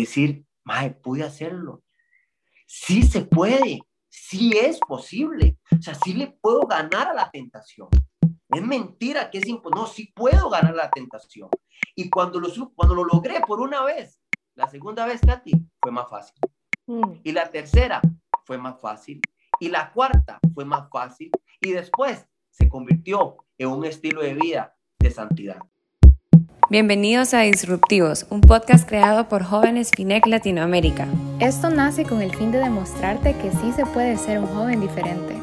decir, mae, pude hacerlo. Sí se puede, sí es posible. O sea, sí le puedo ganar a la tentación. Es mentira que es imposible. No, sí puedo ganar la tentación. Y cuando lo, cuando lo logré por una vez, la segunda vez, Katy, fue más fácil. Mm. Y la tercera fue más fácil. Y la cuarta fue más fácil. Y después se convirtió en un estilo de vida de santidad. Bienvenidos a Disruptivos, un podcast creado por jóvenes FINEC Latinoamérica. Esto nace con el fin de demostrarte que sí se puede ser un joven diferente.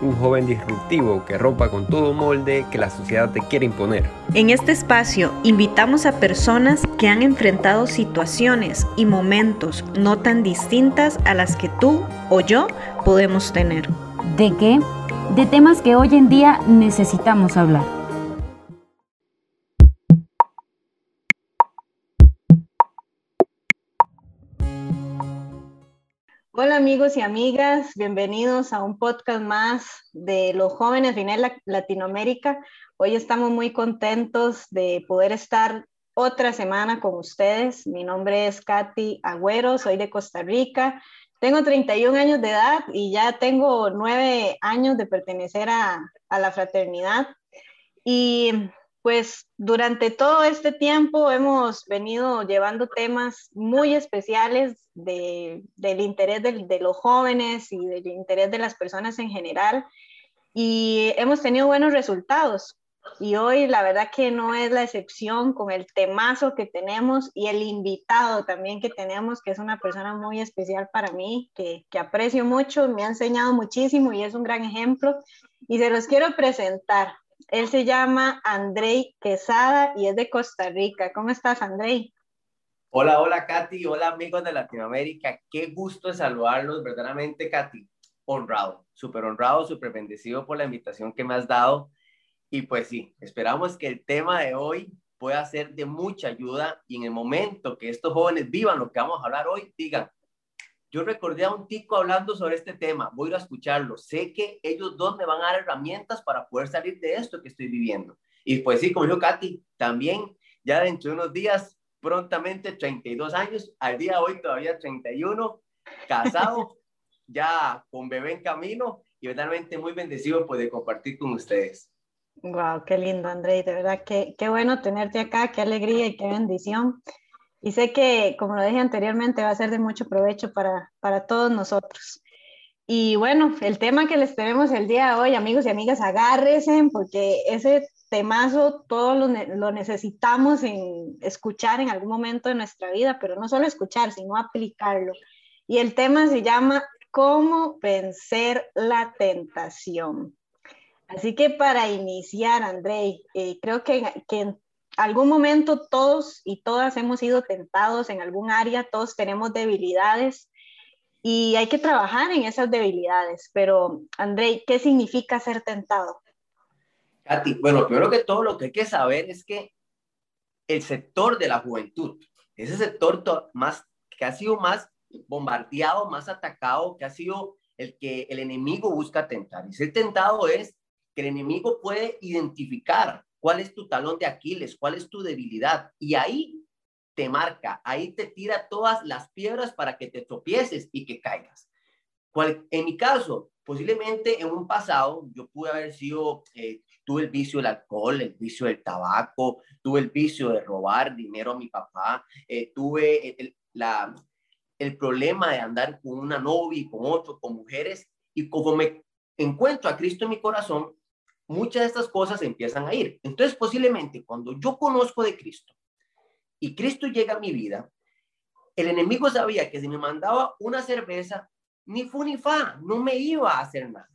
Un joven disruptivo que rompa con todo molde que la sociedad te quiere imponer. En este espacio invitamos a personas que han enfrentado situaciones y momentos no tan distintas a las que tú o yo podemos tener. ¿De qué? De temas que hoy en día necesitamos hablar. Hola amigos y amigas, bienvenidos a un podcast más de los jóvenes de Latinoamérica. Hoy estamos muy contentos de poder estar otra semana con ustedes. Mi nombre es Katy Agüero, soy de Costa Rica. Tengo 31 años de edad y ya tengo nueve años de pertenecer a, a la fraternidad. Y pues durante todo este tiempo hemos venido llevando temas muy especiales del interés de, los jóvenes y del interés de las personas en general y hemos tenido buenos resultados. Y hoy la verdad que no es la excepción con el temazo que tenemos y el invitado también que tenemos, que es una persona muy especial para mí, que, que aprecio mucho, me ha enseñado muchísimo y es un gran ejemplo. Y se los quiero presentar. Él se llama Andrei Quesada y es de Costa Rica. ¿Cómo estás, Andrei? Hola, hola, Katy. Hola, amigos de Latinoamérica. Qué gusto saludarlos, verdaderamente, Katy. Honrado, súper honrado, súper bendecido por la invitación que me has dado. Y pues sí, esperamos que el tema de hoy pueda ser de mucha ayuda y en el momento que estos jóvenes vivan lo que vamos a hablar hoy, digan, yo recordé a un tico hablando sobre este tema, voy a ir a escucharlo. Sé que ellos dos me van a dar herramientas para poder salir de esto que estoy viviendo. Y pues sí, como dijo Katy, también ya dentro de unos días, prontamente 32 años, al día de hoy todavía 31, casado, ya con bebé en camino y verdaderamente muy bendecido pues, de compartir con ustedes. Wow, qué lindo, André, de verdad, qué, qué bueno tenerte acá, qué alegría y qué bendición. Y sé que, como lo dije anteriormente, va a ser de mucho provecho para, para todos nosotros. Y bueno, el tema que les tenemos el día de hoy, amigos y amigas, agárrense porque ese temazo todos lo, necesitamos en escuchar en algún momento de nuestra vida, pero no solo escuchar, sino aplicarlo. Y el tema se llama ¿Cómo vencer la tentación? Así que para iniciar, André, eh, creo que, que algún momento todos y todas hemos sido tentados en algún área, todos tenemos debilidades y hay que trabajar en esas debilidades. Pero, André, ¿qué significa ser tentado? Katy, bueno, primero que todo lo que hay que saber es que el sector de la juventud, ese sector más, que ha sido más bombardeado, más atacado, que ha sido el que el enemigo busca tentar. Y ser tentado es que el enemigo puede identificar cuál es tu talón de Aquiles, cuál es tu debilidad. Y ahí te marca, ahí te tira todas las piedras para que te tropieces y que caigas. en mi caso, posiblemente en un pasado yo pude haber sido, eh, tuve el vicio del alcohol, el vicio del tabaco, tuve el vicio de robar dinero a mi papá, eh, tuve el, la, el problema de andar con una novia y con otro, con mujeres, y como me encuentro a Cristo en mi corazón, muchas de estas cosas empiezan a ir. Entonces, posiblemente cuando yo conozco de Cristo y Cristo llega a mi vida, el enemigo sabía que si me mandaba una cerveza, ni fu ni fa, no me iba a hacer nada.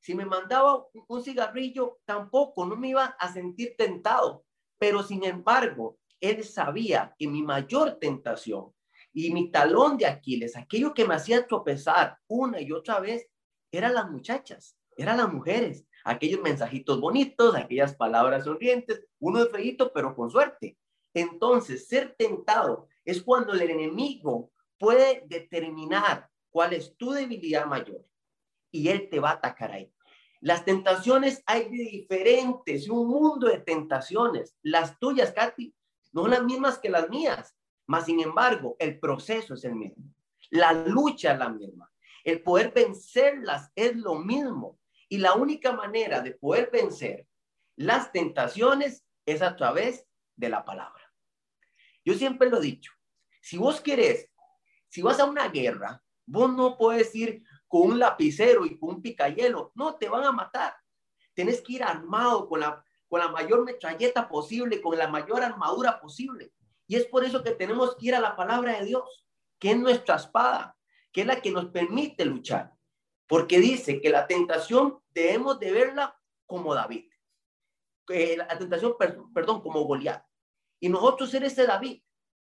Si me mandaba un cigarrillo, tampoco, no me iba a sentir tentado. Pero sin embargo, él sabía que mi mayor tentación y mi talón de Aquiles, aquello que me hacía tropezar una y otra vez, eran las muchachas, eran las mujeres aquellos mensajitos bonitos, aquellas palabras sonrientes, uno es feito, pero con suerte. Entonces, ser tentado es cuando el enemigo puede determinar cuál es tu debilidad mayor y él te va a atacar ahí. Las tentaciones hay de diferentes, un mundo de tentaciones. Las tuyas, Katy, no son las mismas que las mías. Mas, sin embargo, el proceso es el mismo. La lucha es la misma. El poder vencerlas es lo mismo. Y la única manera de poder vencer las tentaciones es a través de la palabra. Yo siempre lo he dicho. Si vos querés, si vas a una guerra, vos no puedes ir con un lapicero y con un picayelo. No, te van a matar. Tenés que ir armado con la, con la mayor metralleta posible, con la mayor armadura posible. Y es por eso que tenemos que ir a la palabra de Dios, que es nuestra espada, que es la que nos permite luchar. Porque dice que la tentación debemos de verla como David. Eh, la tentación, perdón, como Goliat. Y nosotros ser ese David.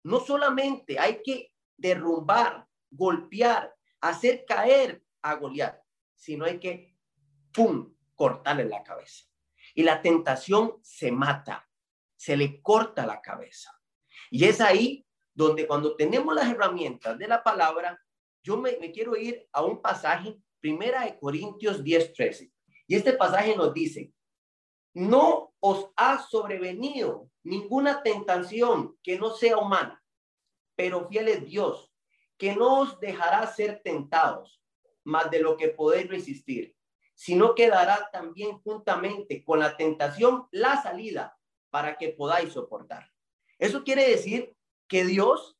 No solamente hay que derrumbar, golpear, hacer caer a Goliat, sino hay que, ¡pum!, cortarle la cabeza. Y la tentación se mata, se le corta la cabeza. Y es ahí donde cuando tenemos las herramientas de la palabra, yo me, quiero ir a un pasaje, primera de Corintios 10, 13. Y este pasaje nos dice, no os ha sobrevenido ninguna tentación que no sea humana, pero fiel es Dios, que no os dejará ser tentados más de lo que podéis resistir, sino que dará también juntamente con la tentación la salida para que podáis soportar. Eso quiere decir que Dios,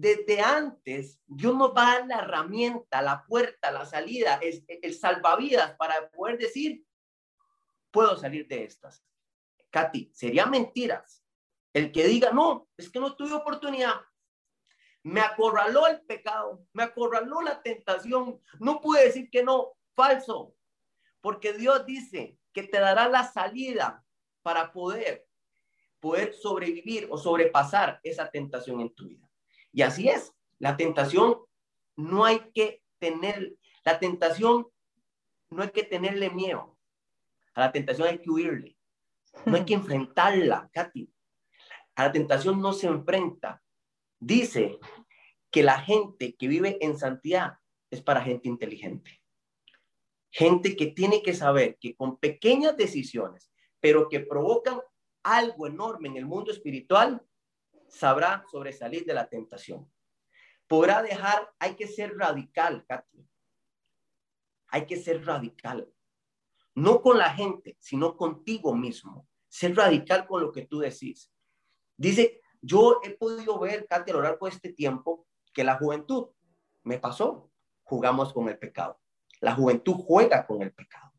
desde antes, Dios nos va a dar la herramienta, la puerta, la salida, es el salvavidas para poder decir, puedo salir de estas. Katy, sería mentiras el que diga, no, es que no tuve oportunidad. Me acorraló el pecado, me acorraló la tentación. No pude decir que no, falso. Porque Dios dice que te dará la salida para poder, poder sobrevivir o sobrepasar esa tentación en tu vida. Y así es, la tentación no hay que tener, la tentación no hay que tenerle miedo. A la tentación hay que huirle. No hay que enfrentarla, Katy. A la tentación no se enfrenta. Dice que la gente que vive en santidad es para gente inteligente. Gente que tiene que saber que con pequeñas decisiones, pero que provocan algo enorme en el mundo espiritual, sabrá sobresalir de la tentación. Podrá dejar, hay que ser radical, Katy. Hay que ser radical no con la gente, sino contigo mismo. Ser radical con lo que tú decís. Dice, yo he podido ver, Katy, a lo largo de este tiempo, que la juventud me pasó, jugamos con el pecado. La juventud juega con el pecado.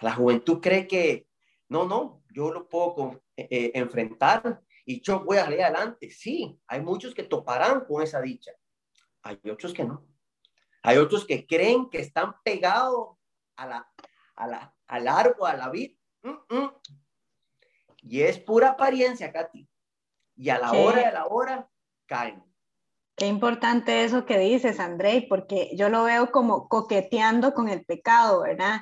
La juventud cree que, no, no, yo lo puedo eh, eh, enfrentar y yo voy a salir adelante. Sí, hay muchos que toparán con esa dicha. Hay otros que no. Hay otros que creen que están pegados a la, a la, al árbol, a la vid. Mm, mm. Y es pura apariencia, Katy. Y a la hora de la hora caen. Qué importante eso que dices, André, porque yo lo veo como coqueteando con el pecado, ¿verdad?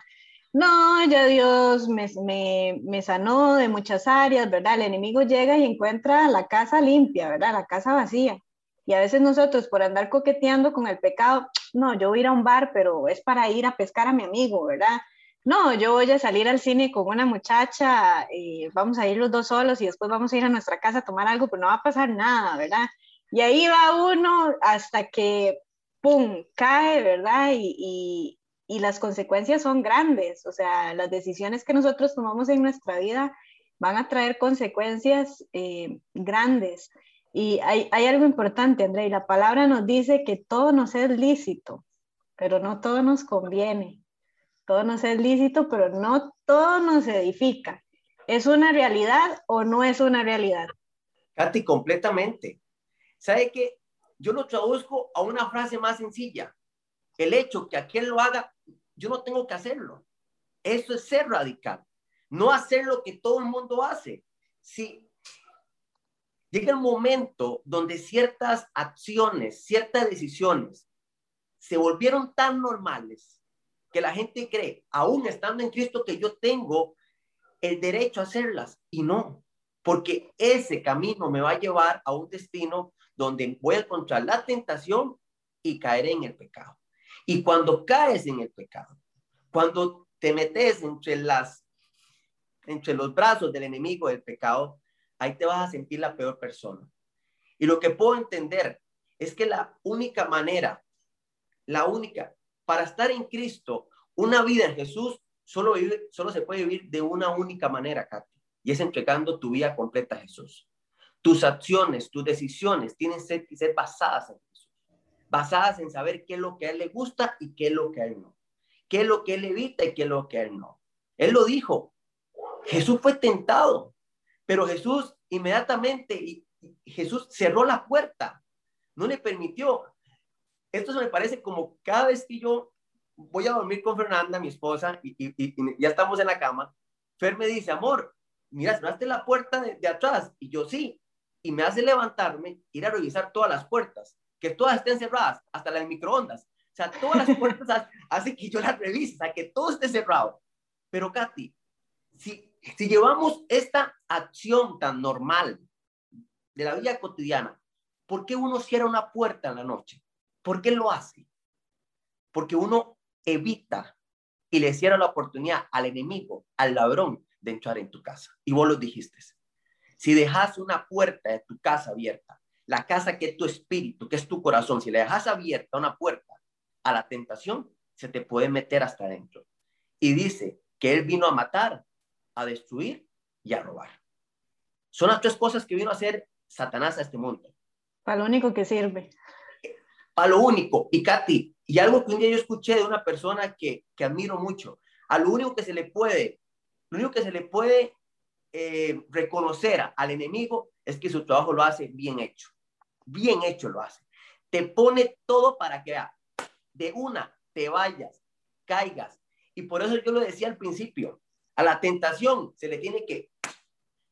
No, ya Dios me, me, me, sanó de muchas áreas, ¿verdad? El enemigo llega y encuentra la casa limpia, ¿verdad? La casa vacía. Y a veces nosotros por andar coqueteando con el pecado, no, yo voy a ir a un bar, pero es para ir a pescar a mi amigo, ¿verdad? no, yo voy a salir al cine con una muchacha, y vamos a ir los dos solos y después vamos a ir a nuestra casa a tomar algo, pero no va a pasar nada, ¿verdad? Y ahí va uno hasta que, ¡pum!, cae, ¿verdad? Y, las consecuencias son grandes, o sea, las decisiones que nosotros tomamos en nuestra vida van a traer consecuencias eh, grandes. Y hay, hay algo importante, André, y la palabra nos dice que todo nos es lícito, pero no todo nos conviene todo nos es lícito, pero no todo nos edifica. ¿Es una realidad o no es una realidad? Katy, completamente. ¿Sabe qué? Yo lo traduzco a una frase más sencilla. El hecho que aquel lo haga, yo no tengo que hacerlo. Eso es ser radical. No hacer lo que todo el mundo hace. Si llega el momento donde ciertas acciones, ciertas decisiones se volvieron tan normales que la gente cree, aún estando en Cristo, que yo tengo el derecho a hacerlas y no, porque ese camino me va a llevar a un destino donde voy a encontrar la tentación y caeré en el pecado. Y cuando caes en el pecado, cuando te metes entre las entre los brazos del enemigo del pecado, ahí te vas a sentir la peor persona. Y lo que puedo entender es que la única manera, la única, para estar en Cristo, una vida en Jesús, solo, vive, solo se puede vivir de una única manera, Katy, y es entregando tu vida completa a Jesús. Tus acciones, tus decisiones tienen que ser basadas en basadas en saber qué es lo que a Él le gusta y qué es lo que a Él no, qué es lo que Él evita y qué es lo que a Él no. Él lo dijo, Jesús fue tentado, pero Jesús inmediatamente, y Jesús cerró la puerta, no le permitió. Esto se me parece como cada vez que yo voy a dormir con Fernanda, mi esposa, y, ya estamos en la cama, Fer me dice, amor, mira, cerraste la puerta de, atrás, y yo sí, y me hace levantarme, ir a revisar todas las puertas, que todas estén cerradas, hasta las microondas. O sea, todas las puertas hace que yo las revise, o sea, que todo esté cerrado. Pero Katy, si, si llevamos esta acción tan normal de la vida cotidiana, ¿por qué uno cierra una puerta en la noche? ¿Por qué lo hace? Porque uno evita y le cierra la oportunidad al enemigo, al ladrón, de entrar en tu casa. Y vos lo dijiste. Si dejas una puerta de tu casa abierta, la casa que es tu espíritu, que es tu corazón, si le dejas abierta una puerta a la tentación, se te puede meter hasta adentro. Y dice que Él vino a matar, a destruir y a robar. Son las tres cosas que vino a hacer Satanás a este mundo. Para lo único que sirve. Para lo único. Y Katy, y algo que un día yo escuché de una persona que, que admiro mucho, a lo único que se le puede, lo único que se le puede eh, reconocer al enemigo es que su trabajo lo hace bien hecho. Bien hecho lo hace. Te pone todo para que de una te vayas, caigas, y por eso yo lo decía al principio, a la tentación se le tiene que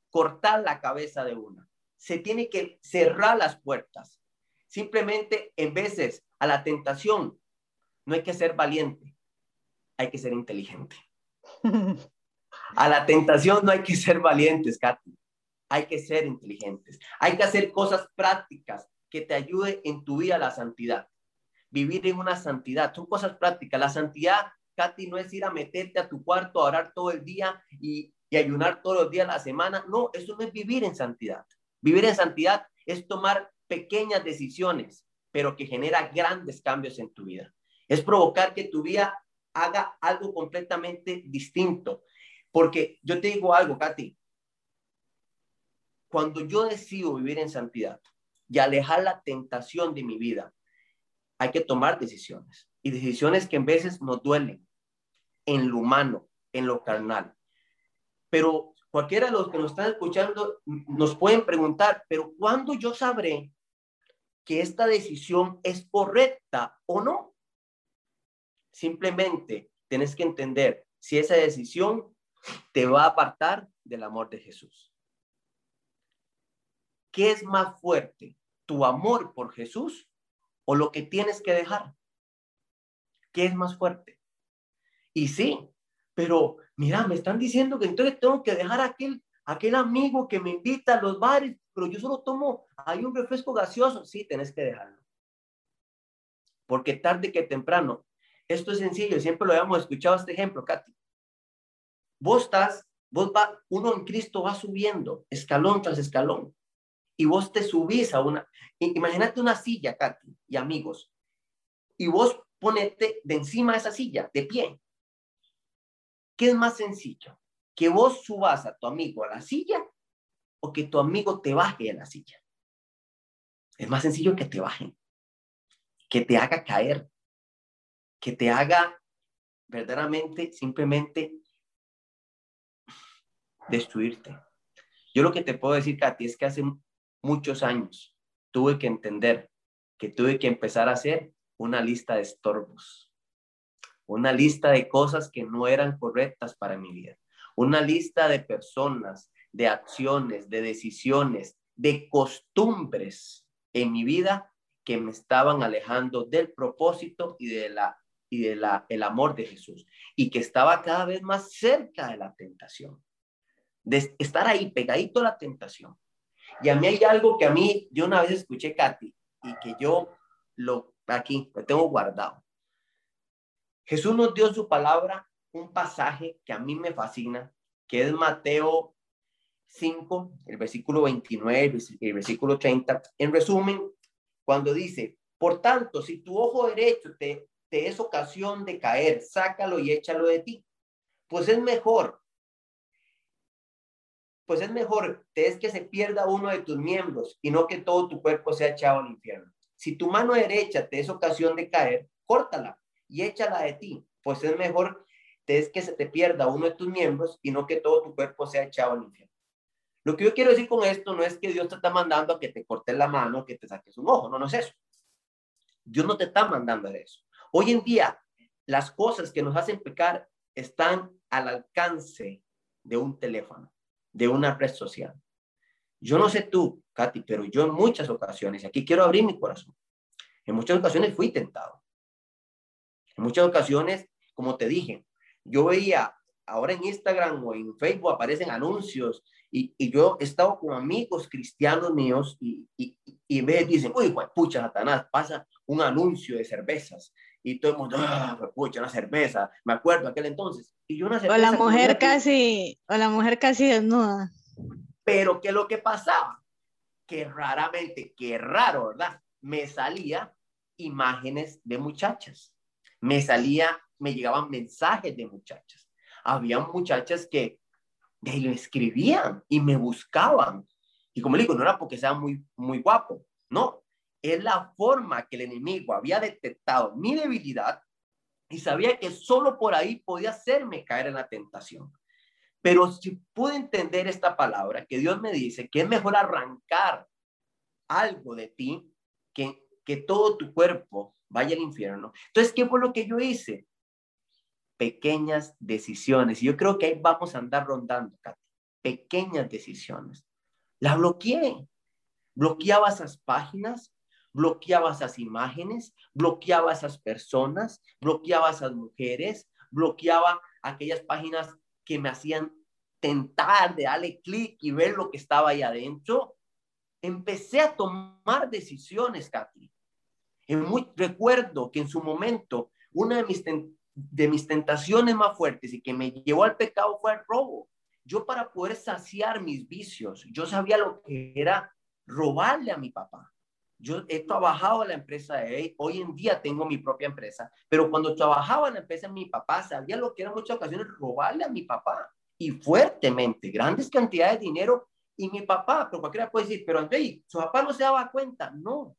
cortar la cabeza de una, se tiene que cerrar las puertas. Simplemente en veces a la tentación no hay que ser valiente, hay que ser inteligente. A la tentación no hay que ser valientes, Katy. Hay que ser inteligentes. Hay que hacer cosas prácticas que te ayuden en tu vida a la santidad. Vivir en una santidad. Son cosas prácticas. La santidad Katy, no es ir a meterte a tu cuarto a orar todo el día y, ayunar todos los días de la semana. No, eso no es vivir en santidad. Vivir en santidad es tomar pequeñas decisiones, pero que genera grandes cambios en tu vida. Es provocar que tu vida haga algo completamente distinto. Porque yo te digo algo, Katy. Cuando yo decido vivir en santidad y alejar la tentación de mi vida, hay que tomar decisiones y decisiones que en veces nos duelen en lo humano, en lo carnal. Pero cualquiera de los que nos están escuchando nos pueden preguntar, pero ¿cuándo yo sabré que esta decisión es correcta o no? Simplemente tienes que entender si esa decisión te va a apartar del amor de Jesús. ¿Qué es más fuerte, tu amor por Jesús o lo que tienes que dejar? ¿Qué es más fuerte? Y sí, pero mira, me están diciendo que entonces tengo que dejar aquel, aquel amigo que me invita a los bares, pero yo solo tomo, hay un refresco gaseoso. Sí, tenés que dejarlo. Porque tarde que temprano, esto es sencillo, siempre lo habíamos escuchado este ejemplo, Katy. Vos estás, vos va, uno en Cristo va subiendo escalón tras escalón y vos te subís a una, imagínate una silla, Katy, y amigos, y vos ponete de encima de esa silla, de pie. ¿Qué es más sencillo? ¿Que vos subas a tu amigo a la silla o que tu amigo te baje a la silla? Es más sencillo que te bajen, que te haga caer, que te haga verdaderamente, simplemente destruirte. Yo lo que te puedo decir, Katy, es que hace muchos años tuve que entender que tuve que empezar a hacer una lista de estorbos, una lista de cosas que no eran correctas para mi vida, una lista de personas, de acciones, de decisiones, de costumbres en mi vida que me estaban alejando del propósito y de la y de la el amor de Jesús y que estaba cada vez más cerca de la tentación. De estar ahí pegadito a la tentación. Y a mí hay algo que a mí, yo una vez escuché, Katy, y que yo lo aquí, lo tengo guardado. Jesús nos dio su palabra, un pasaje que a mí me fascina, que es Mateo 5, el versículo 29, el versículo 30, en resumen, cuando dice, por tanto, si tu ojo derecho te, te es ocasión de caer, sácalo y échalo de ti. Pues es mejor, pues es mejor es que se pierda uno de tus miembros y no que todo tu cuerpo sea echado al infierno. Si tu mano derecha te es ocasión de caer, córtala y échala de ti, pues es mejor es que se te pierda uno de tus miembros y no que todo tu cuerpo sea echado al infierno. Lo que yo quiero decir con esto no es que Dios te está mandando a que te cortes la mano, que te saques un ojo, no, no es eso. Dios no te está mandando eso. Hoy en día, las cosas que nos hacen pecar están al alcance de un teléfono, de una red social. Yo no sé tú, Katy, pero yo en muchas ocasiones, aquí quiero abrir mi corazón, en muchas ocasiones fui tentado. En muchas ocasiones, como te dije, yo veía ahora en Instagram o en Facebook aparecen anuncios y, y, yo he estado con amigos cristianos míos y, y, y me dicen, uy, pucha, Satanás, pasa un anuncio de cervezas. Y todo el mundo, ah, pucha, una cerveza. Me acuerdo aquel entonces. Y yo una cerveza o la mujer casi, o la mujer casi desnuda. Pero ¿qué es lo que pasaba? Que raramente, qué raro, ¿verdad? Me salía imágenes de muchachas. Me salía, me llegaban mensajes de muchachas. Había muchachas que de ahí lo escribían y me buscaban. Y como le digo, no era porque sea muy, muy guapo, no. Es la forma que el enemigo había detectado mi debilidad y sabía que solo por ahí podía hacerme caer en la tentación. Pero si pude entender esta palabra, que Dios me dice que es mejor arrancar algo de ti que, que todo tu cuerpo vaya al infierno. Entonces, ¿qué fue lo que yo hice? pequeñas decisiones. Y yo creo que ahí vamos a andar rondando, Katy. Pequeñas decisiones. La bloqueé. Bloqueaba esas páginas, bloqueaba esas imágenes, bloqueaba esas personas, bloqueaba esas mujeres, bloqueaba aquellas páginas que me hacían tentar de darle clic y ver lo que estaba ahí adentro. Empecé a tomar decisiones, Katy. muy, recuerdo que en su momento una de mis de mis tentaciones más fuertes y que me llevó al pecado fue el robo. Yo para poder saciar mis vicios, yo sabía lo que era robarle a mi papá. Yo he trabajado en la empresa de él, hoy en día tengo mi propia empresa, pero cuando trabajaba en la empresa mi papá, sabía lo que era en muchas ocasiones robarle a mi papá y fuertemente, grandes cantidades de dinero. Y mi papá, pero cualquiera puede decir, pero André, su papá no se daba cuenta. No,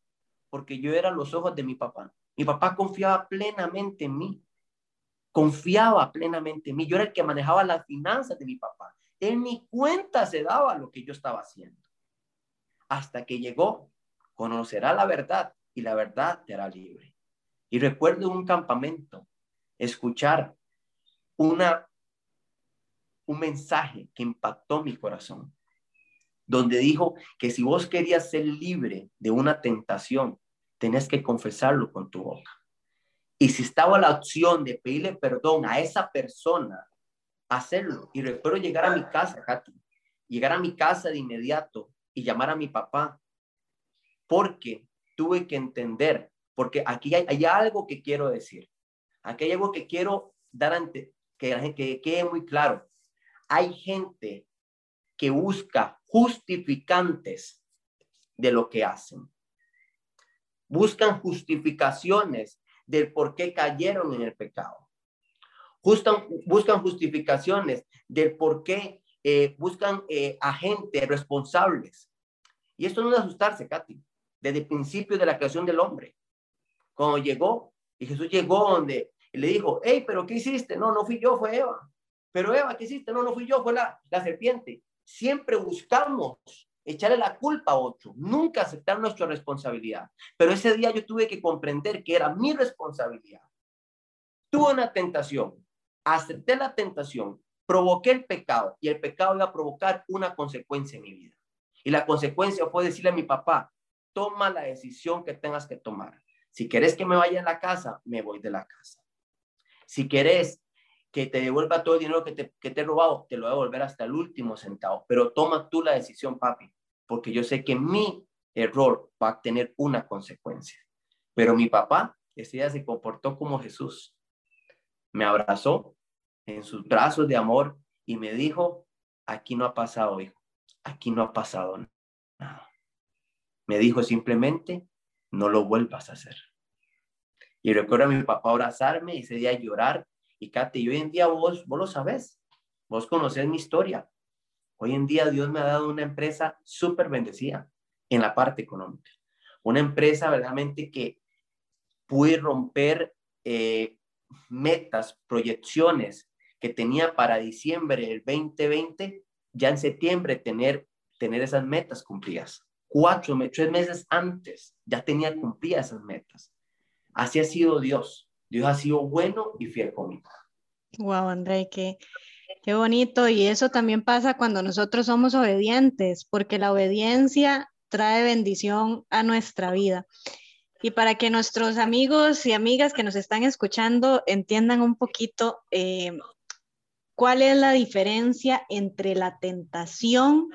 porque yo era los ojos de mi papá. Mi papá confiaba plenamente en mí confiaba plenamente en mí. Yo era el que manejaba las finanzas de mi papá. En mi cuenta se daba lo que yo estaba haciendo. Hasta que llegó, conocerá la verdad y la verdad te hará libre. Y recuerdo un campamento, escuchar una, un mensaje que impactó mi corazón, donde dijo que si vos querías ser libre de una tentación, tenés que confesarlo con tu boca. Y si estaba la opción de pedirle perdón a esa persona, hacerlo. Y recuerdo llegar a mi casa, Katy, llegar a mi casa de inmediato y llamar a mi papá, porque tuve que entender, porque aquí hay, algo que quiero decir. Aquí hay algo que quiero dar ante, que, que quede muy claro. Hay gente que busca justificantes de lo que hacen. Buscan justificaciones del por qué cayeron en el pecado. buscan justificaciones del por qué eh, buscan eh, agentes responsables. Y esto no es asustarse, Katy, desde el principio de la creación del hombre. Cuando llegó, y Jesús llegó donde le dijo, hey, pero ¿qué hiciste? No, no fui yo, fue Eva. Pero Eva, ¿qué hiciste? No, no fui yo, fue la, la serpiente. Siempre buscamos echarle la culpa a otro, nunca aceptar nuestra responsabilidad. Pero ese día yo tuve que comprender que era mi responsabilidad. Tuve una tentación, acepté la tentación, provoqué el pecado y el pecado iba a provocar una consecuencia en mi vida. Y la consecuencia fue decirle a mi papá, toma la decisión que tengas que tomar. Si querés que me vaya a la casa, me voy de la casa. Si querés que te devuelva todo el dinero que te, que te he robado, te lo voy a devolver hasta el último centavo. Pero toma tú la decisión, papi porque yo sé que mi error va a tener una consecuencia. Pero mi papá ese día se comportó como Jesús. Me abrazó en sus brazos de amor y me dijo, aquí no ha pasado, hijo. aquí no ha pasado nada. Me dijo simplemente, no lo vuelvas a hacer. Y recuerdo a mi papá abrazarme y ese día llorar. Y Katy, y hoy en día vos, vos lo sabes, vos conocés mi historia. Hoy en día Dios me ha dado una empresa súper bendecida en la parte económica. Una empresa verdaderamente que pude romper eh, metas, proyecciones que tenía para diciembre del 2020, ya en septiembre tener, tener esas metas cumplidas. Cuatro, tres meses antes ya tenía cumplidas esas metas. Así ha sido Dios. Dios ha sido bueno y fiel conmigo. Wow, André, qué, qué bonito. Y eso también pasa cuando nosotros somos obedientes, porque la obediencia trae bendición a nuestra vida. Y para que nuestros amigos y amigas que nos están escuchando entiendan un poquito eh, cuál es la diferencia entre la tentación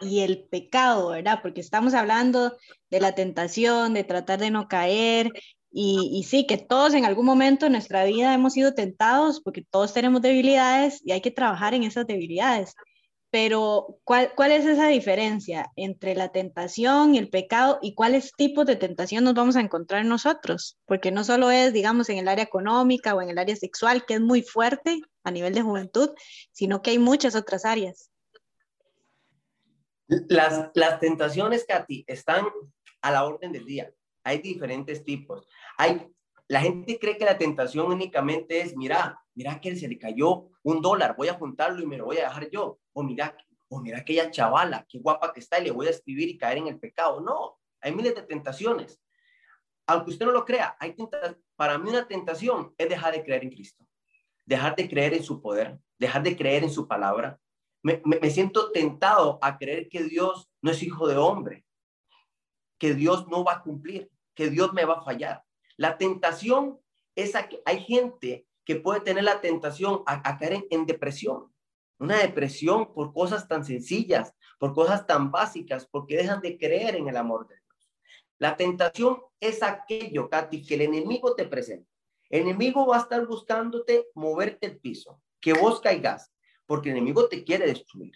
y el pecado, ¿verdad? Porque estamos hablando de la tentación, de tratar de no caer. Y, y sí, que todos en algún momento en nuestra vida hemos sido tentados porque todos tenemos debilidades y hay que trabajar en esas debilidades. Pero, ¿cuál, ¿cuál es esa diferencia entre la tentación y el pecado y cuáles tipos de tentación nos vamos a encontrar nosotros? Porque no solo es, digamos, en el área económica o en el área sexual, que es muy fuerte a nivel de juventud, sino que hay muchas otras áreas. Las, las tentaciones, Katy, están a la orden del día. Hay diferentes tipos. Hay, la gente cree que la tentación únicamente es, mira, mira que se le cayó un dólar, voy a juntarlo y me lo voy a dejar yo. O mira, o mira aquella chavala, qué guapa que está y le voy a escribir y caer en el pecado. No, hay miles de tentaciones. Aunque usted no lo crea, hay para mí una tentación es dejar de creer en Cristo, dejar de creer en su poder, dejar de creer en su palabra. Me, siento tentado a creer que Dios no es hijo de hombre, que Dios no va a cumplir, que Dios me va a fallar. La tentación es que hay gente que puede tener la tentación a, caer en, depresión. Una depresión por cosas tan sencillas, por cosas tan básicas, porque dejan de creer en el amor de Dios. La tentación es aquello, Katy, que el enemigo te presenta. El enemigo va a estar buscándote moverte el piso, que vos caigas, porque el enemigo te quiere destruir.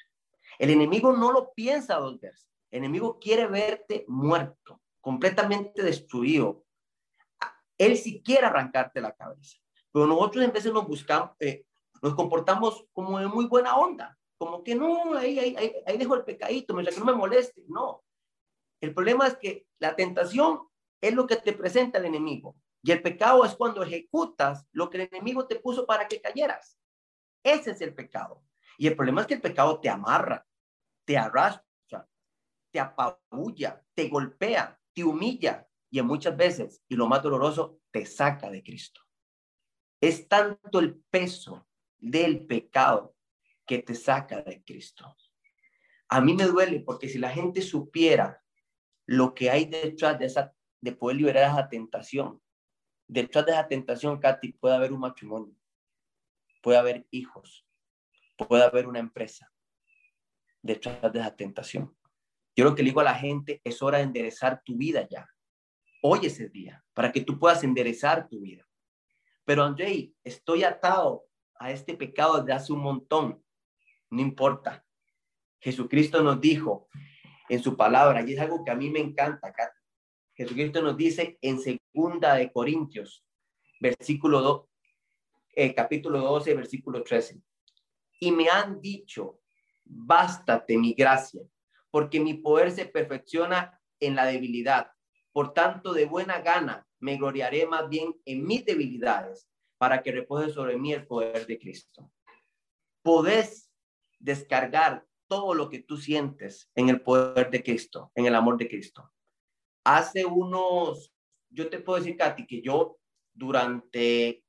El enemigo no lo piensa dos veces. El enemigo quiere verte muerto, completamente destruido. Él sí quiere arrancarte la cabeza. Pero nosotros en veces nos buscamos, eh, nos comportamos como de muy buena onda, como que no, ahí, ahí, ahí, dejo el pecadito, mientras que no me moleste. No. El problema es que la tentación es lo que te presenta el enemigo. Y el pecado es cuando ejecutas lo que el enemigo te puso para que cayeras. Ese es el pecado. Y el problema es que el pecado te amarra, te arrastra, te apabulla, te golpea, te humilla y en muchas veces, y lo más doloroso, te saca de Cristo. Es tanto el peso del pecado que te saca de Cristo. A mí me duele porque si la gente supiera lo que hay detrás de esa, de poder liberar esa tentación, detrás de esa tentación, Katy, puede haber un matrimonio, puede haber hijos, puede haber una empresa detrás de esa tentación. Yo lo que le digo a la gente es hora de enderezar tu vida ya. Hoy es el día para que tú puedas enderezar tu vida. Pero Andrei, estoy atado a este pecado desde hace un montón. No importa. Jesucristo nos dijo en su palabra, y es algo que a mí me encanta acá. Jesucristo nos dice en segunda de Corintios, versículo 2, eh, capítulo 12, versículo 13. Y me han dicho, bástate mi gracia, porque mi poder se perfecciona en la debilidad. Por tanto, de buena gana me gloriaré más bien en mis debilidades para que repose sobre mí el poder de Cristo. Podés descargar todo lo que tú sientes en el poder de Cristo, en el amor de Cristo. Hace unos, yo te puedo decir, Katy, que yo durante,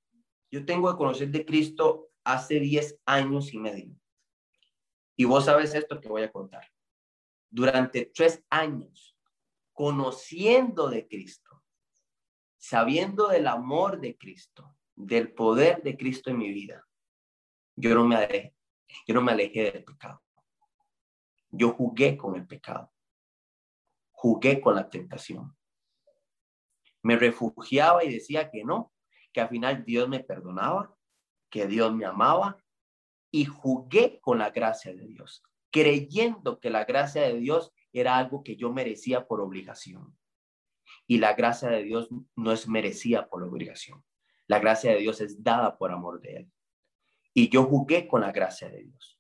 yo tengo que conocer de Cristo hace 10 años y medio. Y vos sabes esto que voy a contar. Durante tres años, conociendo de Cristo, sabiendo del amor de Cristo, del poder de Cristo en mi vida, yo no me alejé, yo no me alejé del pecado. Yo jugué con el pecado. Jugué con la tentación. Me refugiaba y decía que no, que al final Dios me perdonaba, que Dios me amaba y jugué con la gracia de Dios. creyendo que la gracia de Dios era algo que yo merecía por obligación. Y la gracia de Dios no es merecida por obligación. La gracia de Dios es dada por amor de Él. Y yo jugué con la gracia de Dios.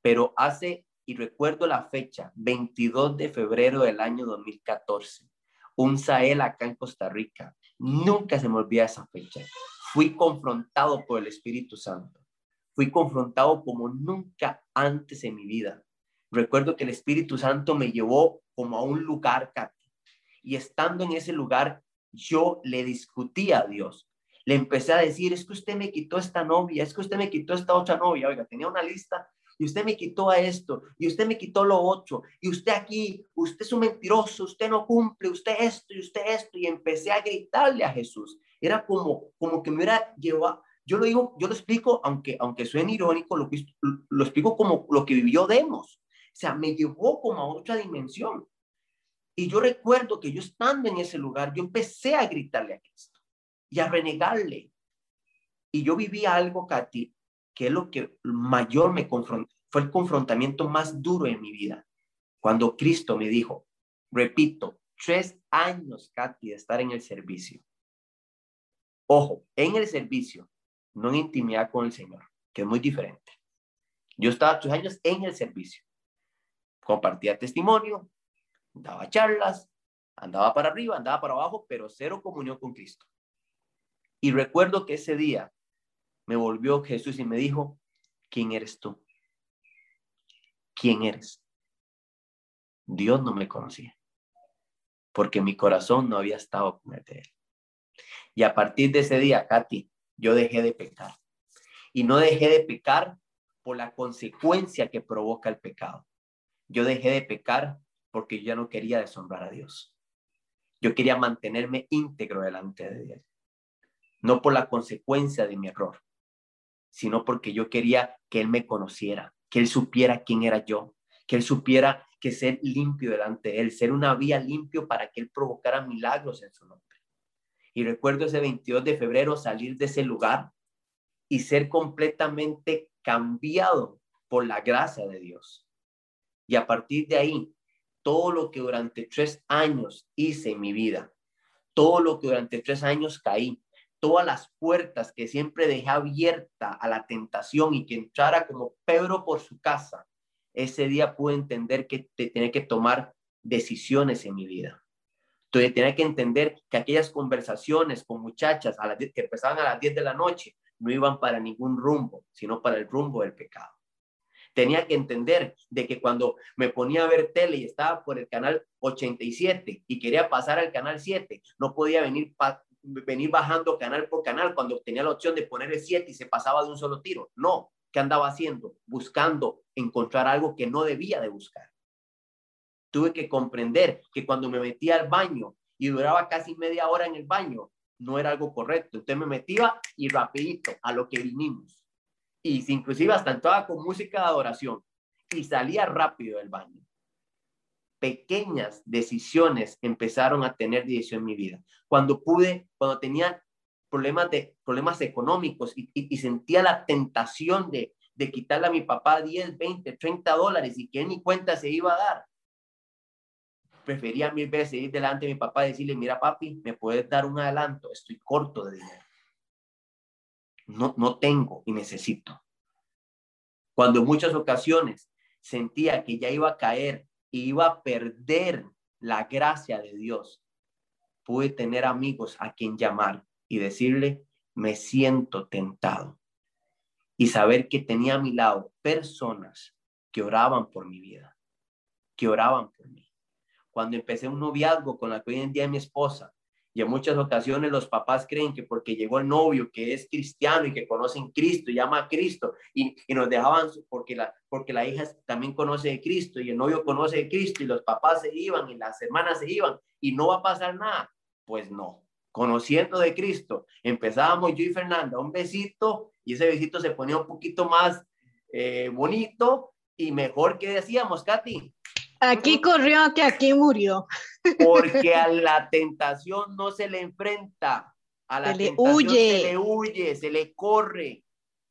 Pero hace, y recuerdo la fecha, 22 de febrero del año 2014, un Sael acá en Costa Rica. Nunca se me olvida esa fecha. Fui confrontado por el Espíritu Santo. Fui confrontado como nunca antes en mi vida. Recuerdo que el Espíritu Santo me llevó como a un lugar. Y estando en ese lugar, yo le discutí a Dios. Le empecé a decir, es que usted me quitó esta novia, es que usted me quitó esta otra novia. Oiga, tenía una lista y usted me quitó a esto, y usted me quitó lo otro, y usted aquí, usted es un mentiroso, usted no cumple, usted esto y usted esto, y empecé a gritarle a Jesús. Era como, como que me hubiera llevado, yo lo digo, yo lo explico, aunque, aunque suene irónico, lo, lo explico como lo que vivió Demos. O sea, me llevó como a otra dimensión. Y yo recuerdo que yo estando en ese lugar, yo empecé a gritarle a Cristo y a renegarle. Y yo viví algo, Katy, que es lo que mayor me confrontó, fue el confrontamiento más duro en mi vida. Cuando Cristo me dijo, repito, tres años, Katy, de estar en el servicio. Ojo, en el servicio, no en intimidad con el Señor, que es muy diferente. Yo estaba tres años en el servicio. Compartía testimonio, daba charlas, andaba para arriba, andaba para abajo, pero cero comunión con Cristo. Y recuerdo que ese día me volvió Jesús y me dijo, ¿quién eres tú? ¿Quién eres? Dios no me conocía, porque mi corazón no había estado con él. Y a partir de ese día, Katy, yo dejé de pecar. Y no dejé de pecar por la consecuencia que provoca el pecado. Yo dejé de pecar porque yo ya no quería deshonrar a Dios. Yo quería mantenerme íntegro delante de Dios, no por la consecuencia de mi error, sino porque yo quería que Él me conociera, que Él supiera quién era yo, que Él supiera que ser limpio delante de Él, ser una vía limpio para que Él provocara milagros en su nombre. Y recuerdo ese 22 de febrero salir de ese lugar y ser completamente cambiado por la gracia de Dios. Y a partir de ahí, todo lo que durante tres años hice en mi vida, todo lo que durante tres años caí, todas las puertas que siempre dejé abierta a la tentación y que entrara como Pedro por su casa, ese día pude entender que tenía que tomar decisiones en mi vida. Entonces tenía que entender que aquellas conversaciones con muchachas a las que empezaban a las 10 de la noche no iban para ningún rumbo, sino para el rumbo del pecado. Tenía que entender de que cuando me ponía a ver tele y estaba por el canal 87 y quería pasar al canal 7, no podía venir venir bajando canal por canal cuando tenía la opción de poner el 7 y se pasaba de un solo tiro. No, ¿qué andaba haciendo? Buscando encontrar algo que no debía de buscar. Tuve que comprender que cuando me metía al baño y duraba casi media hora en el baño, no era algo correcto. Entonces me metía y rapidito a lo que vinimos. Y inclusive hasta entraba con música de adoración y salía rápido del baño pequeñas decisiones empezaron a tener dirección en mi vida. Cuando pude, cuando tenía problemas, de, problemas económicos y, sentía la tentación de, de quitarle a mi papá 10, 20, 30 dólares y que ni cuenta se iba a dar, prefería mil veces ir delante de mi papá y decirle, mira papi, ¿me puedes dar un adelanto? Estoy corto de dinero. No, no tengo y necesito. Cuando en muchas ocasiones sentía que ya iba a caer iba a perder la gracia de Dios, pude tener amigos a quien llamar y decirle, me siento tentado. Y saber que tenía a mi lado personas que oraban por mi vida, que oraban por mí. Cuando empecé un noviazgo con la que hoy en día es mi esposa, y en muchas ocasiones los papás creen que porque llegó el novio que es cristiano y que conoce en Cristo, llama a Cristo, y, y, nos dejaban porque la, porque la hija también conoce de Cristo y el novio conoce de Cristo y los papás se iban y las hermanas se iban y no va a pasar nada. Pues no, conociendo de Cristo, empezábamos yo y Fernanda un besito y ese besito se ponía un poquito más eh, bonito y mejor que decíamos, Katy, Aquí corrió que aquí murió. Porque a la tentación no se le enfrenta, a la se tentación huye. se le huye, se le corre.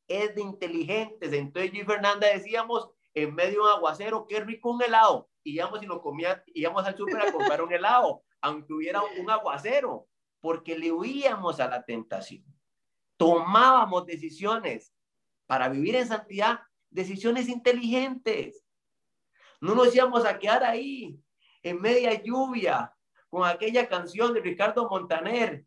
Es de inteligentes. Entonces yo y Fernanda decíamos, en medio de un aguacero, qué rico un helado. Y íbamos y lo comía, íbamos al súper a comprar un helado, aunque hubiera un aguacero, porque le huíamos a la tentación. Tomábamos decisiones para vivir en santidad, decisiones inteligentes. No nos íbamos a quedar ahí en media lluvia con aquella canción de Ricardo Montaner.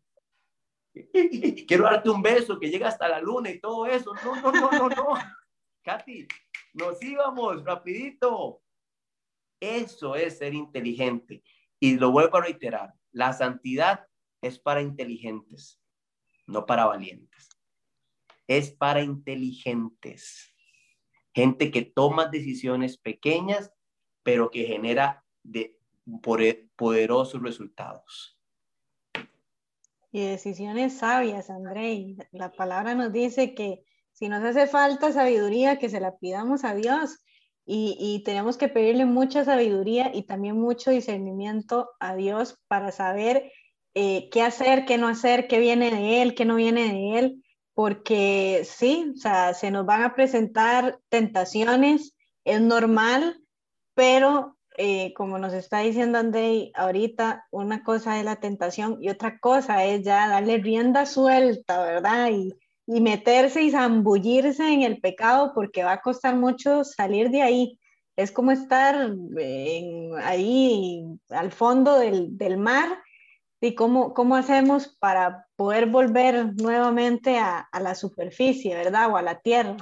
Quiero darte un beso que llega hasta la luna y todo eso. No, no, no, no, no. Katy, nos íbamos rapidito. Eso es ser inteligente. Y lo vuelvo a reiterar, la santidad es para inteligentes, no para valientes. Es para inteligentes. Gente que toma decisiones pequeñas, pero que genera de poderosos resultados. Y decisiones sabias, André. La palabra nos dice que si nos hace falta sabiduría, que se la pidamos a Dios. Y, tenemos que pedirle mucha sabiduría y también mucho discernimiento a Dios para saber eh, qué hacer, qué no hacer, qué viene de Él, qué no viene de Él, porque sí, o sea, se nos van a presentar tentaciones, es normal, pero eh, como nos está diciendo Andrei ahorita, una cosa es la tentación y otra cosa es ya darle rienda suelta, ¿verdad? Y, y meterse y zambullirse en el pecado porque va a costar mucho salir de ahí. Es como estar ahí al fondo del, del, mar y cómo, cómo hacemos para poder volver nuevamente a, a, la superficie, ¿verdad? O a la tierra.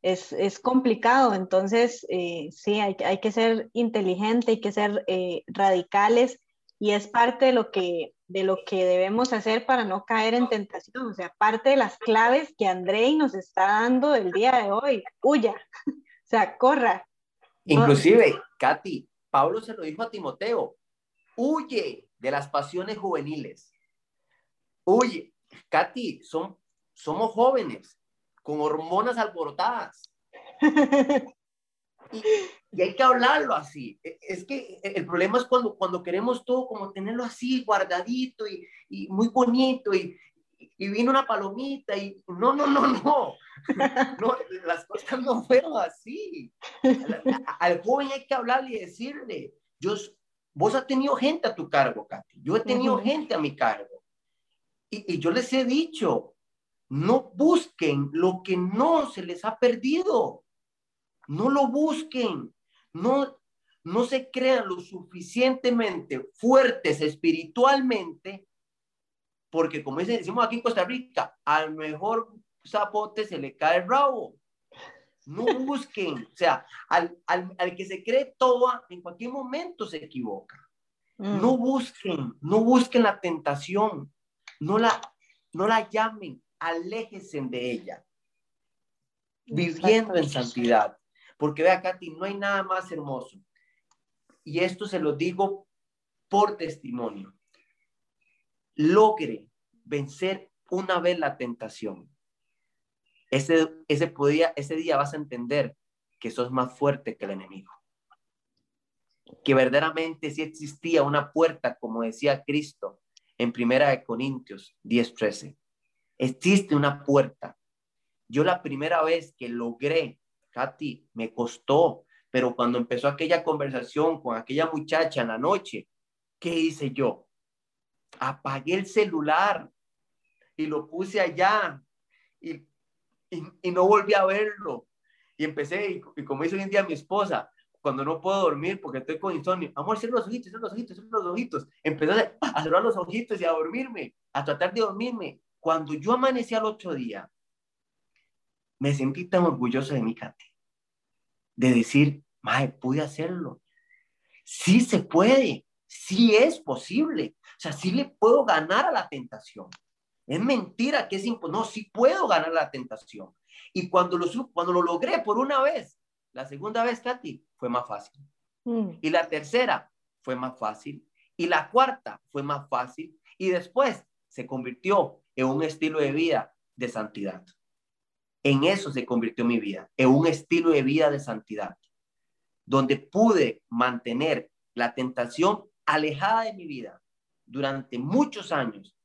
Es, es complicado, entonces eh, sí, hay, hay, que ser inteligente, hay que ser eh, radicales y es parte de lo que de lo que debemos hacer para no caer en tentación. O sea, parte de las claves que Andrei nos está dando el día de hoy. Huya, o sea, corra. Inclusive, Katy, Pablo se lo dijo a Timoteo, huye de las pasiones juveniles. Huye. Katy, son, somos jóvenes con hormonas alborotadas. Y, hay que hablarlo así. E, es que el problema es cuando, cuando queremos todo como tenerlo así, guardadito y, y muy bonito y, y vino una palomita y no, no, no, no. no las cosas no fueron así. Al, joven hay que hablarle y decirle, yo, vos has tenido gente a tu cargo, Katy. Yo he tenido gente a mi cargo. Y, y yo les he dicho, no busquen lo que no se les ha perdido. No lo busquen. No, no se crean lo suficientemente fuertes espiritualmente, porque como decimos aquí en Costa Rica, al mejor zapote se le cae el rabo. No busquen, o sea, al, que se cree todo, en cualquier momento se equivoca. Mm. No busquen, no busquen la tentación, no la, no la llamen, aléjense de ella, viviendo en santidad. Porque vea, Katy, no hay nada más hermoso. Y esto se lo digo por testimonio. Logre vencer una vez la tentación. Ese, ese, podía, ese día vas a entender que sos más fuerte que el enemigo. Que verdaderamente sí existía una puerta, como decía Cristo en Primera de Corintios 10:13. Existe una puerta. Yo la primera vez que logré Katy, me costó, pero cuando empezó aquella conversación con aquella muchacha en la noche, ¿qué hice yo? Apagué el celular y lo puse allá y, y, no volví a verlo. Y empecé, y, como dice hoy en día mi esposa, cuando no puedo dormir porque estoy con insomnio, amor, cierra los ojitos, cierra los ojitos, cierra los ojitos. Empecé a cerrar los ojitos y a dormirme, a tratar de dormirme. Cuando yo amanecí al otro día, me sentí tan orgulloso de mi Katy, de decir, mae, pude hacerlo. Sí se puede, sí es posible. O sea, sí le puedo ganar a la tentación. Es mentira que es imposible. No, sí puedo ganar la tentación. Y cuando lo, cuando lo logré por una vez, la segunda vez, Katy, fue más fácil. Mm. Y la tercera fue más fácil. Y la cuarta fue más fácil. Y después se convirtió en un estilo de vida de santidad. En eso se convirtió mi vida, en un estilo de vida de santidad, donde pude mantener la tentación alejada de mi vida durante muchos años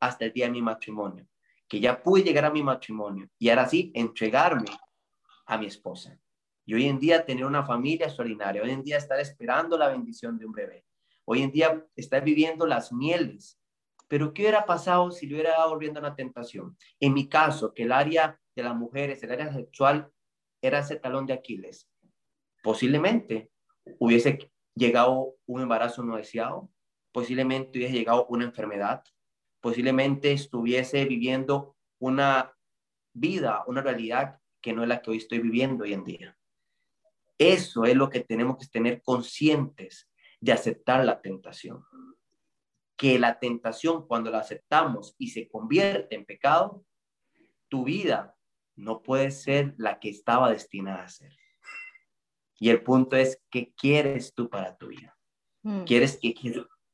hasta el día de mi matrimonio, que ya pude llegar a mi matrimonio y ahora sí entregarme a mi esposa. Y hoy en día tener una familia extraordinaria, hoy en día estar esperando la bendición de un bebé, hoy en día estar viviendo las mieles. Pero ¿qué hubiera pasado si le hubiera dado volviendo a una tentación? En mi caso, que el área de las mujeres, el área sexual, era ese talón de Aquiles. Posiblemente hubiese llegado un embarazo no deseado, posiblemente hubiese llegado una enfermedad, posiblemente estuviese viviendo una vida, una realidad que no es la que hoy estoy viviendo hoy en día. Eso es lo que tenemos que tener conscientes de aceptar la tentación. Que la tentación, cuando la aceptamos y se convierte en pecado, tu vida no puede ser la que estaba destinada a ser. Y el punto es, ¿qué quieres tú para tu vida? Mm. ¿Quieres que,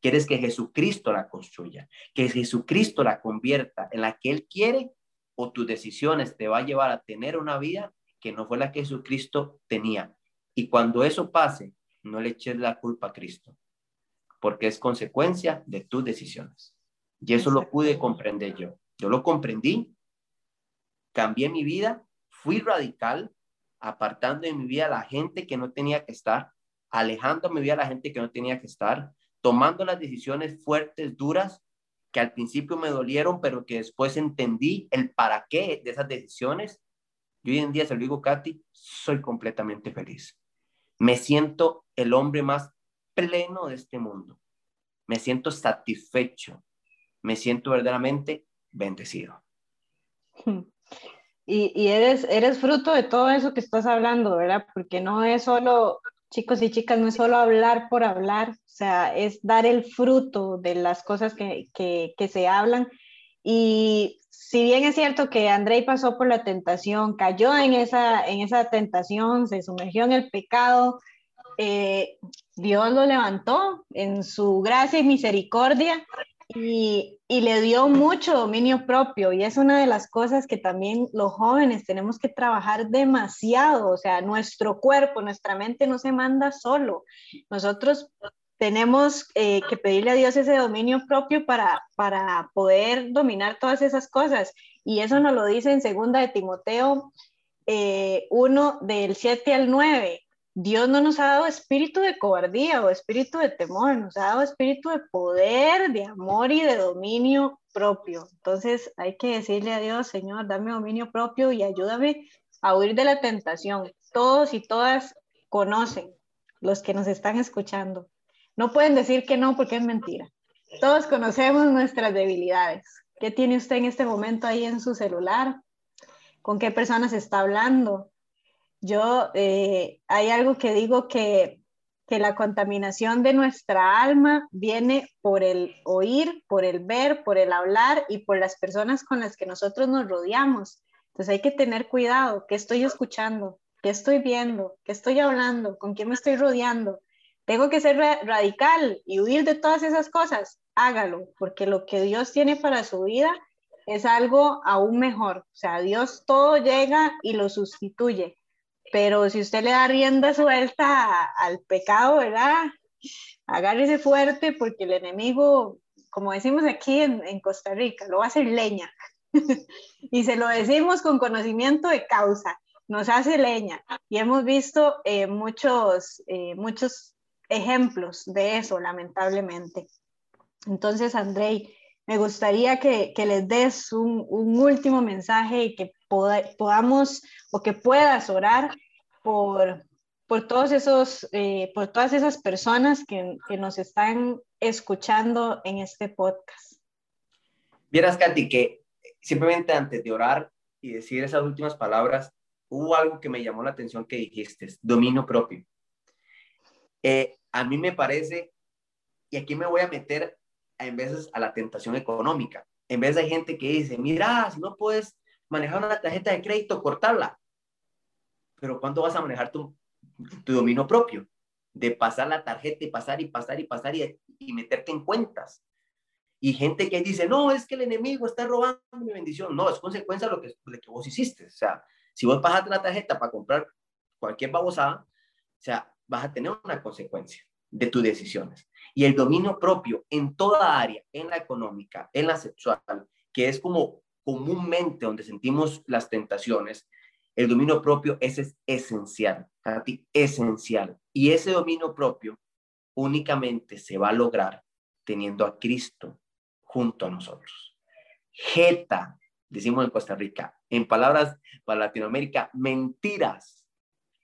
¿Quieres que Jesucristo la construya? ¿Que Jesucristo la convierta en la que Él quiere? ¿O tus decisiones te va a llevar a tener una vida que no fue la que Jesucristo tenía? Y cuando eso pase, no le eches la culpa a Cristo, porque es consecuencia de tus decisiones. Y eso lo pude comprender yo. Yo lo comprendí, cambié mi vida, fui radical, apartando de mi vida a la gente que no tenía que estar, alejando mi vida a la gente que no tenía que estar, tomando las decisiones fuertes, duras, que al principio me dolieron, pero que después entendí el para qué de esas decisiones. Y hoy en día, se lo digo, Katy, soy completamente feliz. Me siento el hombre más pleno de este mundo. Me siento satisfecho. Me siento verdaderamente bendecido. Y, eres, fruto de todo eso que estás hablando, ¿verdad? Porque no es solo chicos y chicas, no es solo hablar por hablar, o sea, es dar el fruto de las cosas que, se hablan. Y si bien es cierto que Andrei pasó por la tentación, cayó en esa tentación, se sumergió en el pecado, eh, Dios lo levantó en su gracia y misericordia y, y, le dio mucho dominio propio y es una de las cosas que también los jóvenes tenemos que trabajar demasiado, o sea, nuestro cuerpo, nuestra mente no se manda solo. Nosotros tenemos eh, que pedirle a Dios ese dominio propio para, para poder dominar todas esas cosas. Y eso nos lo dice en segunda de Timoteo 1 eh, del 7 al 9. Dios no nos ha dado espíritu de cobardía o espíritu de temor, nos ha dado espíritu de poder, de amor y de dominio propio. Entonces hay que decirle a Dios, Señor, dame dominio propio y ayúdame a huir de la tentación. Todos y todas conocen, los que nos están escuchando. No pueden decir que no porque es mentira. Todos conocemos nuestras debilidades. ¿Qué tiene usted en este momento ahí en su celular? ¿Con qué personas está hablando? Yo, eh, hay algo que digo que, que la contaminación de nuestra alma viene por el oír, por el ver, por el hablar y por las personas con las que nosotros nos rodeamos. Entonces hay que tener cuidado, qué estoy escuchando, qué estoy viendo, qué estoy hablando, con quién me estoy rodeando. Tengo que ser radical y huir de todas esas cosas. Hágalo, porque lo que Dios tiene para su vida es algo aún mejor. O sea, Dios todo llega y lo sustituye. Pero si usted le da rienda suelta al pecado, ¿verdad? Agárrese fuerte porque el enemigo, como decimos aquí en, Costa Rica, lo va a hacer leña. y se lo decimos con conocimiento de causa, nos hace leña. Y hemos visto eh, muchos, eh, muchos ejemplos de eso, lamentablemente. Entonces, Andrei, me gustaría que, les des un, último mensaje y que podamos o que puedas orar por, por, todos esos, eh, por todas esas personas que, que, nos están escuchando en este podcast. Vieras, Katy, que simplemente antes de orar y decir esas últimas palabras, hubo algo que me llamó la atención que dijiste, dominio propio. Eh, a mí me parece, y aquí me voy a meter en veces a la tentación económica. En vez de gente que dice, mira, si no puedes manejar una tarjeta de crédito, cortarla pero ¿cuándo vas a manejar tu, tu dominio propio? De pasar la tarjeta y pasar y pasar y pasar y, y meterte en cuentas. Y gente que dice, no, es que el enemigo está robando mi bendición. No, es consecuencia de lo que, de que vos hiciste. O sea, si vos pasaste la tarjeta para comprar cualquier babosada, o sea, vas a tener una consecuencia de tus decisiones. Y el dominio propio en toda área, en la económica, en la sexual, que es como comúnmente donde sentimos las tentaciones, El dominio propio ese es esencial, ti esencial. Y ese dominio propio únicamente se va a lograr teniendo a Cristo junto a nosotros. Jeta, decimos en Costa Rica, en palabras para Latinoamérica, mentiras,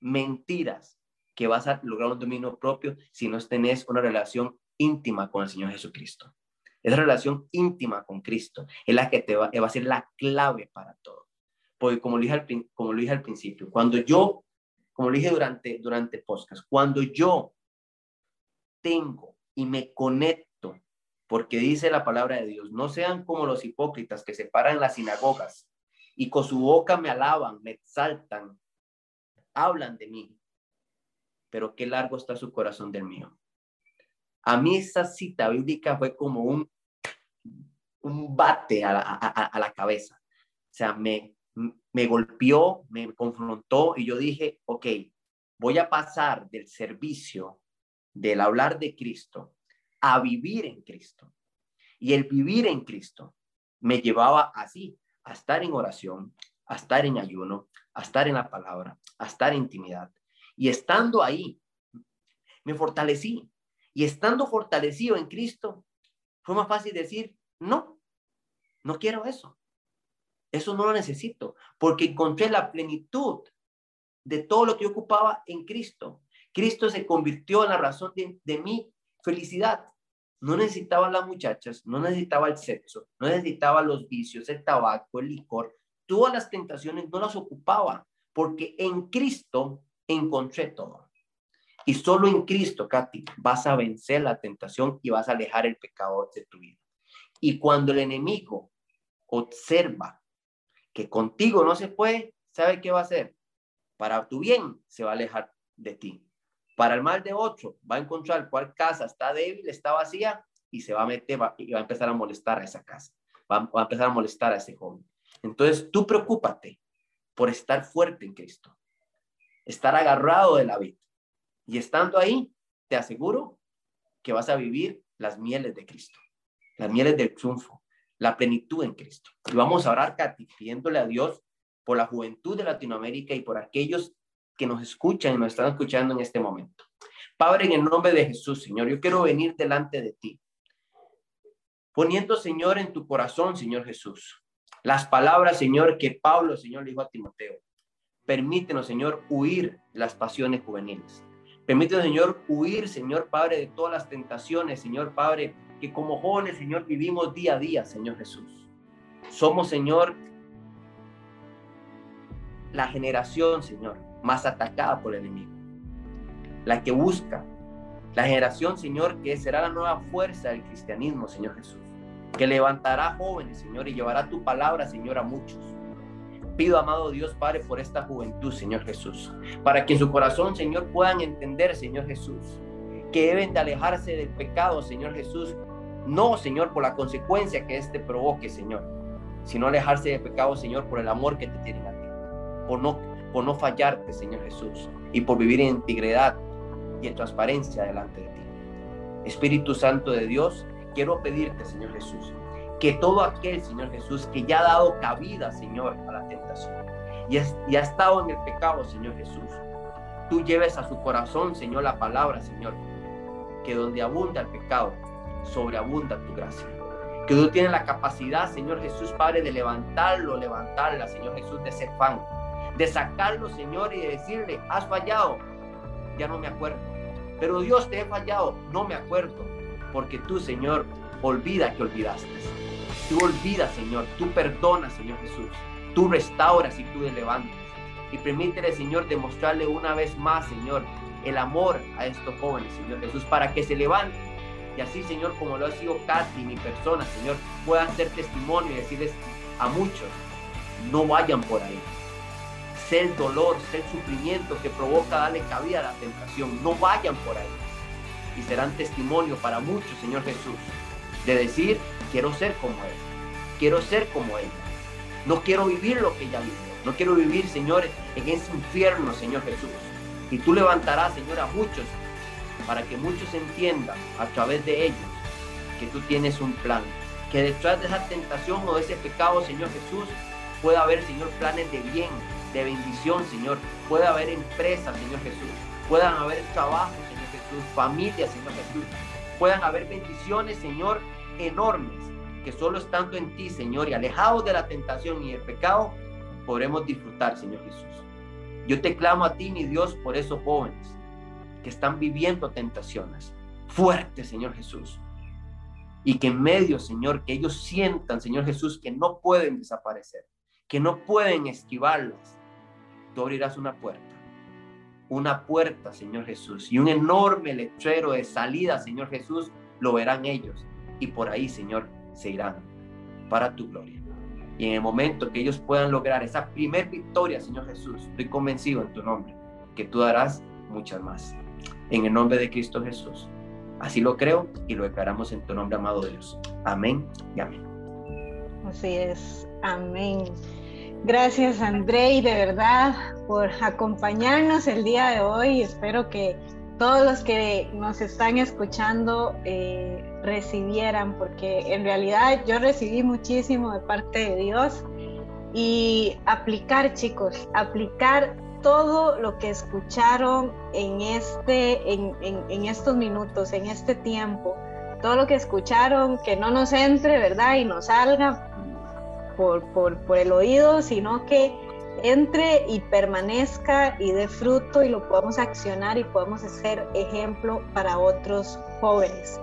mentiras que vas a lograr un dominio propio si no tenés una relación íntima con el Señor Jesucristo. Esa relación íntima con Cristo es la que te va, a ser la clave para todo. Porque como lo dije al, como lo dije al principio, cuando yo, como lo dije durante, durante podcast, cuando yo tengo y me conecto, porque dice la palabra de Dios, no sean como los hipócritas que se paran en las sinagogas y con su boca me alaban, me exaltan, hablan de mí, pero qué largo está su corazón del mío. A mí esa cita bíblica fue como un, un bate a la, a, la cabeza. O sea, me, me golpeó, me confrontó y yo dije, ok, voy a pasar del servicio, del hablar de Cristo, a vivir en Cristo. Y el vivir en Cristo me llevaba así, a estar en oración, a estar en ayuno, a estar en la palabra, a estar en intimidad. Y estando ahí, me fortalecí. Y estando fortalecido en Cristo, fue más fácil decir, no, no quiero eso. Eso no lo necesito, porque encontré la plenitud de todo lo que ocupaba en Cristo. Cristo se convirtió en la razón de, de mi felicidad. No necesitaba las muchachas, no necesitaba el sexo, no necesitaba los vicios, el tabaco, el licor. Todas las tentaciones no las ocupaba, porque en Cristo encontré todo. Y solo en Cristo, Katy, vas a vencer la tentación y vas a alejar el pecado de tu vida. Y cuando el enemigo observa que contigo no se puede, ¿sabe qué va a hacer? Para tu bien se va a alejar de ti. Para el mal de otro, va a encontrar cuál casa está débil, está vacía y se va a meter y va a empezar a molestar a esa casa. Va, va a empezar a molestar a ese joven. Entonces, tú preocúpate por estar fuerte en Cristo, estar agarrado de la vida y estando ahí, te aseguro que vas a vivir las mieles de Cristo, las mieles del triunfo, la plenitud en Cristo. Y vamos a orar, pidiéndole a Dios por la juventud de Latinoamérica y por aquellos que nos escuchan y nos están escuchando en este momento. Padre, en el nombre de Jesús, Señor, yo quiero venir delante de ti, poniendo, Señor, en tu corazón, Señor Jesús, las palabras, Señor, que Pablo, Señor, le dijo a Timoteo. Permítenos, Señor, huir las pasiones juveniles. Permítenos, Señor, huir, Señor Padre, de todas las tentaciones, Señor Padre, que como jóvenes, Señor, vivimos día a día, Señor Jesús. Somos, Señor, la generación, Señor, más atacada por el enemigo. La que busca. La generación, Señor, que será la nueva fuerza del cristianismo, Señor Jesús. Que levantará jóvenes, Señor, y llevará tu palabra, Señor, a muchos. Pido, amado Dios Padre, por esta juventud, Señor Jesús, para que en su corazón, Señor, puedan entender, Señor Jesús, que deben de alejarse del pecado, Señor Jesús, no, Señor, por la consecuencia que éste provoque, Señor, sino alejarse del pecado, Señor, por el amor que te tienen a ti, por no, por no fallarte, Señor Jesús, y por vivir en integridad y en transparencia delante de ti. Espíritu Santo de Dios, quiero pedirte, Señor Jesús, que todo aquel, Señor Jesús, que ya ha dado cabida, Señor, a la tentación y, ha estado en el pecado, Señor Jesús, tú lleves a su corazón, Señor, la palabra, Señor, que donde abunda el pecado, sobreabunda tu gracia. Que tú tienes la capacidad, Señor Jesús, Padre, de levantarlo, levantarla, Señor Jesús, de ese fan, de sacarlo, Señor, y de decirle, has fallado, ya no me acuerdo. Pero Dios te he fallado, no me acuerdo, porque tú, Señor, olvida que olvidaste. Tú olvidas, Señor. Tú perdonas, Señor Jesús. Tú restauras y tú levantas. Y permítele, Señor, demostrarle una vez más, Señor, el amor a estos jóvenes, Señor Jesús, para que se levanten. Y así, Señor, como lo ha sido Katy, mi persona, Señor, pueda hacer testimonio y decirles a muchos, no vayan por ahí. Sé el dolor, sé el sufrimiento que provoca darle cabida a la tentación. No vayan por ahí. Y serán testimonio para muchos, Señor Jesús, de decir, quiero ser como Él, quiero ser como Él. No quiero vivir lo que ella vivió, no quiero vivir, Señor, en ese infierno, Señor Jesús. Y tú levantarás, Señor, a muchos, para que muchos entiendan a través de ellos que tú tienes un plan, que detrás de esa tentación o de ese pecado, Señor Jesús, pueda haber, Señor, planes de bien, de bendición, Señor. Pueda haber empresas, Señor Jesús. Puedan haber trabajos, Señor Jesús. Familias, Señor Jesús. Puedan haber bendiciones, Señor, enormes, que solo estando en ti, Señor, y alejados de la tentación y el pecado, podremos disfrutar, Señor Jesús. Yo te clamo a ti, mi Dios, por esos jóvenes que están viviendo tentaciones fuertes, Señor Jesús. Y que en medio, Señor, que ellos sientan, Señor Jesús, que no pueden desaparecer, que no pueden esquivarlas. Tú abrirás una puerta, una puerta, Señor Jesús, y un enorme letrero de salida, Señor Jesús, lo verán ellos. Y por ahí, Señor, se irán para tu gloria. Y en el momento que ellos puedan lograr esa primer victoria, Señor Jesús, estoy convencido en tu nombre que tú darás muchas más. En el nombre de Cristo Jesús. Así lo creo y lo declaramos en tu nombre, amado Dios. Amén y amén. Así es. Amén. Gracias, André, de verdad por acompañarnos el día de hoy. Espero que todos los que nos están escuchando eh, recibieran, porque en realidad yo recibí muchísimo de parte de Dios. Y aplicar, chicos, aplicar todo lo que escucharon en, este, en, en, estos minutos, en este tiempo, todo lo que escucharon, que no nos entre, ¿verdad? Y nos salga por, por, por el oído, sino que entre y permanezca y dé fruto y lo podamos accionar y podamos ser ejemplo para otros jóvenes.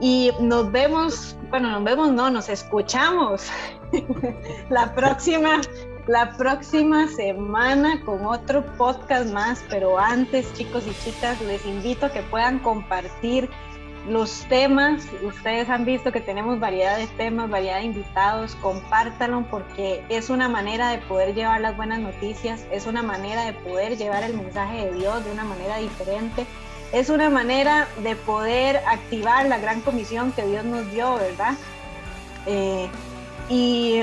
Y nos vemos, bueno, nos vemos, no, nos escuchamos la próxima la próxima semana con otro podcast más, pero antes chicos y chicas les invito a que puedan compartir los temas. Ustedes han visto que tenemos variedad de temas, variedad de invitados, compártanlo porque es una manera de poder llevar las buenas noticias, es una manera de poder llevar el mensaje de Dios de una manera diferente. Es una manera de poder activar la gran comisión que Dios nos dio, ¿verdad? Eh, y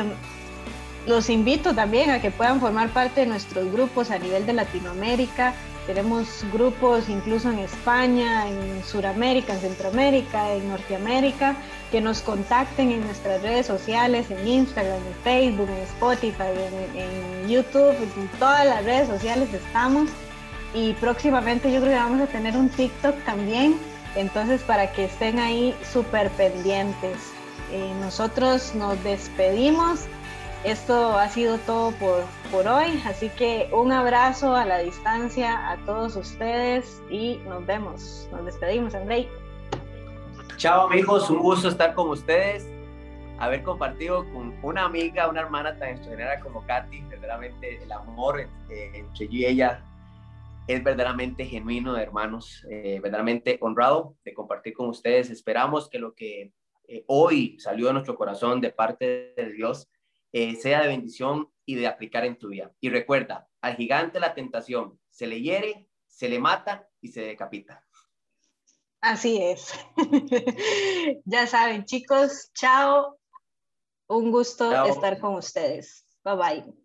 los invito también a que puedan formar parte de nuestros grupos a nivel de Latinoamérica. Tenemos grupos incluso en España, en Sudamérica, en Centroamérica, en Norteamérica, que nos contacten en nuestras redes sociales, en Instagram, en Facebook, en Spotify, en, YouTube, en todas las redes sociales estamos. Y próximamente yo creo que vamos a tener un TikTok también, entonces para que estén ahí súper pendientes. Eh, nosotros nos despedimos esto ha sido todo por, por hoy, así que un abrazo a la distancia a todos ustedes y nos vemos. Nos despedimos, Andrei. Chao amigos, un gusto estar con ustedes, haber compartido con una amiga, una hermana tan extraordinaria como Katy, verdaderamente el amor entre yo y ella es verdaderamente genuino hermanos, eh, verdaderamente honrado de compartir con ustedes. Esperamos que lo que eh, hoy salió de nuestro corazón de parte de Dios eh, sea de bendición y de aplicar en tu vida. Y recuerda, al gigante la tentación se le hiere, se le mata y se decapita. Así es. ya saben, chicos, chao. Un gusto estar con ustedes. Bye bye.